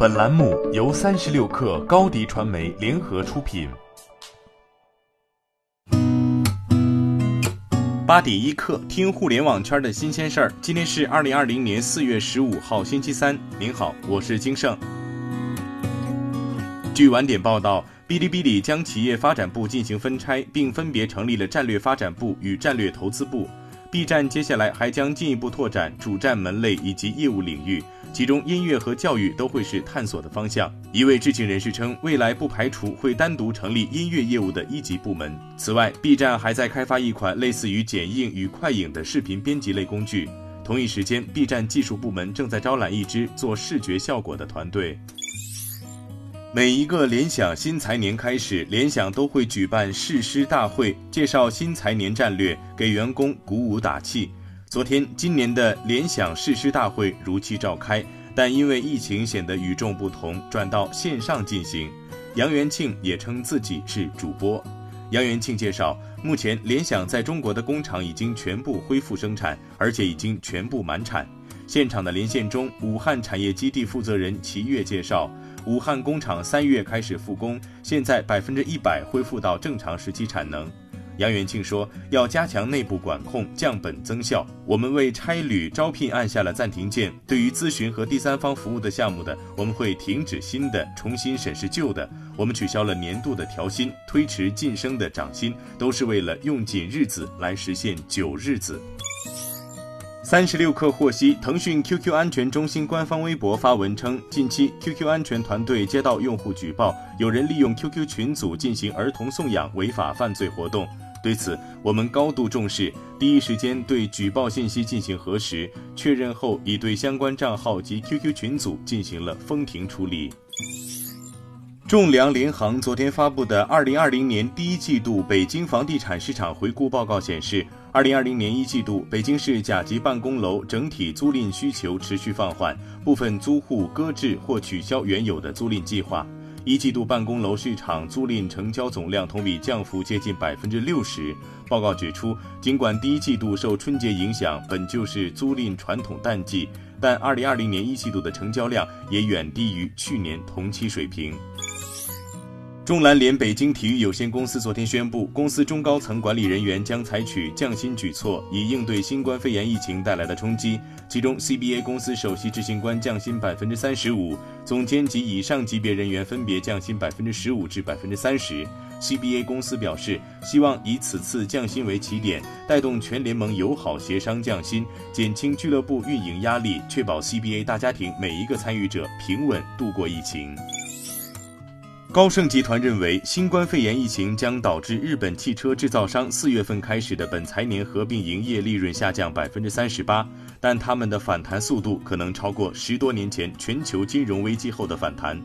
本栏目由三十六氪高低传媒联合出品。八点一刻，听互联网圈的新鲜事儿。今天是二零二零年四月十五号，星期三。您好，我是金盛。据晚点报道，哔哩哔哩将企业发展部进行分拆，并分别成立了战略发展部与战略投资部。B 站接下来还将进一步拓展主站门类以及业务领域，其中音乐和教育都会是探索的方向。一位知情人士称，未来不排除会单独成立音乐业务的一级部门。此外，B 站还在开发一款类似于剪映与快影的视频编辑类工具。同一时间，B 站技术部门正在招揽一支做视觉效果的团队。每一个联想新财年开始，联想都会举办誓师大会，介绍新财年战略，给员工鼓舞打气。昨天，今年的联想誓师大会如期召开，但因为疫情显得与众不同，转到线上进行。杨元庆也称自己是主播。杨元庆介绍，目前联想在中国的工厂已经全部恢复生产，而且已经全部满产。现场的连线中，武汉产业基地负责人齐越介绍。武汉工厂三月开始复工，现在百分之一百恢复到正常时期产能。杨元庆说，要加强内部管控，降本增效。我们为差旅招聘按下了暂停键。对于咨询和第三方服务的项目的，我们会停止新的，重新审视旧的。我们取消了年度的调薪，推迟晋升的涨薪，都是为了用紧日子来实现久日子。三十六氪获悉，腾讯 QQ 安全中心官方微博发文称，近期 QQ 安全团队接到用户举报，有人利用 QQ 群组进行儿童送养违法犯罪活动。对此，我们高度重视，第一时间对举报信息进行核实，确认后已对相关账号及 QQ 群组进行了封停处理。仲量联行昨天发布的二零二零年第一季度北京房地产市场回顾报告显示，二零二零年一季度北京市甲级办公楼整体租赁需求持续放缓，部分租户搁置或取消原有的租赁计划。一季度办公楼市场租赁成交总量同比降幅接近百分之六十。报告指出，尽管第一季度受春节影响，本就是租赁传统淡季，但二零二零年一季度的成交量也远低于去年同期水平。中蓝联北京体育有限公司昨天宣布，公司中高层管理人员将采取降薪举措，以应对新冠肺炎疫情带来的冲击。其中，CBA 公司首席执行官降薪百分之三十五，总监及以上级别人员分别降薪百分之十五至百分之三十。CBA 公司表示，希望以此次降薪为起点，带动全联盟友好协商降薪，减轻俱乐部运营压力，确保 CBA 大家庭每一个参与者平稳度过疫情。高盛集团认为，新冠肺炎疫情将导致日本汽车制造商四月份开始的本财年合并营业利润下降百分之三十八，但他们的反弹速度可能超过十多年前全球金融危机后的反弹。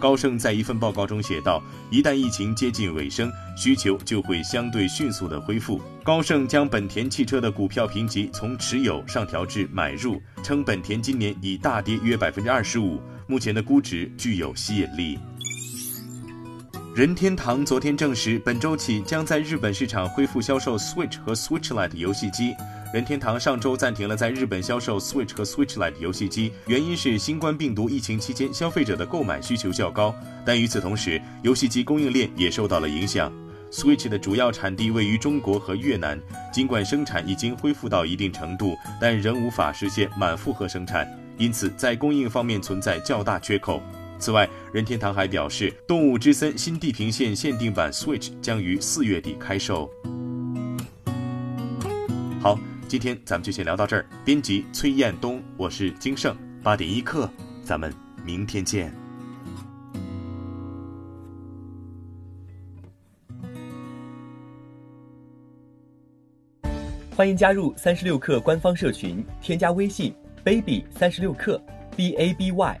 高盛在一份报告中写道：“一旦疫情接近尾声，需求就会相对迅速的恢复。”高盛将本田汽车的股票评级从持有上调至买入，称本田今年已大跌约百分之二十五，目前的估值具有吸引力。任天堂昨天证实，本周起将在日本市场恢复销售 Switch 和 Switch Lite 游戏机。任天堂上周暂停了在日本销售 Switch 和 Switch Lite 游戏机，原因是新冠病毒疫情期间消费者的购买需求较高。但与此同时，游戏机供应链也受到了影响。Switch 的主要产地位于中国和越南，尽管生产已经恢复到一定程度，但仍无法实现满负荷生产，因此在供应方面存在较大缺口。此外，任天堂还表示，《动物之森》新地平线限定版 Switch 将于四月底开售。好，今天咱们就先聊到这儿。编辑崔彦东，我是金盛，八点一刻，咱们明天见。欢迎加入三十六氪官方社群，添加微信 baby 三十六氪 b a b y。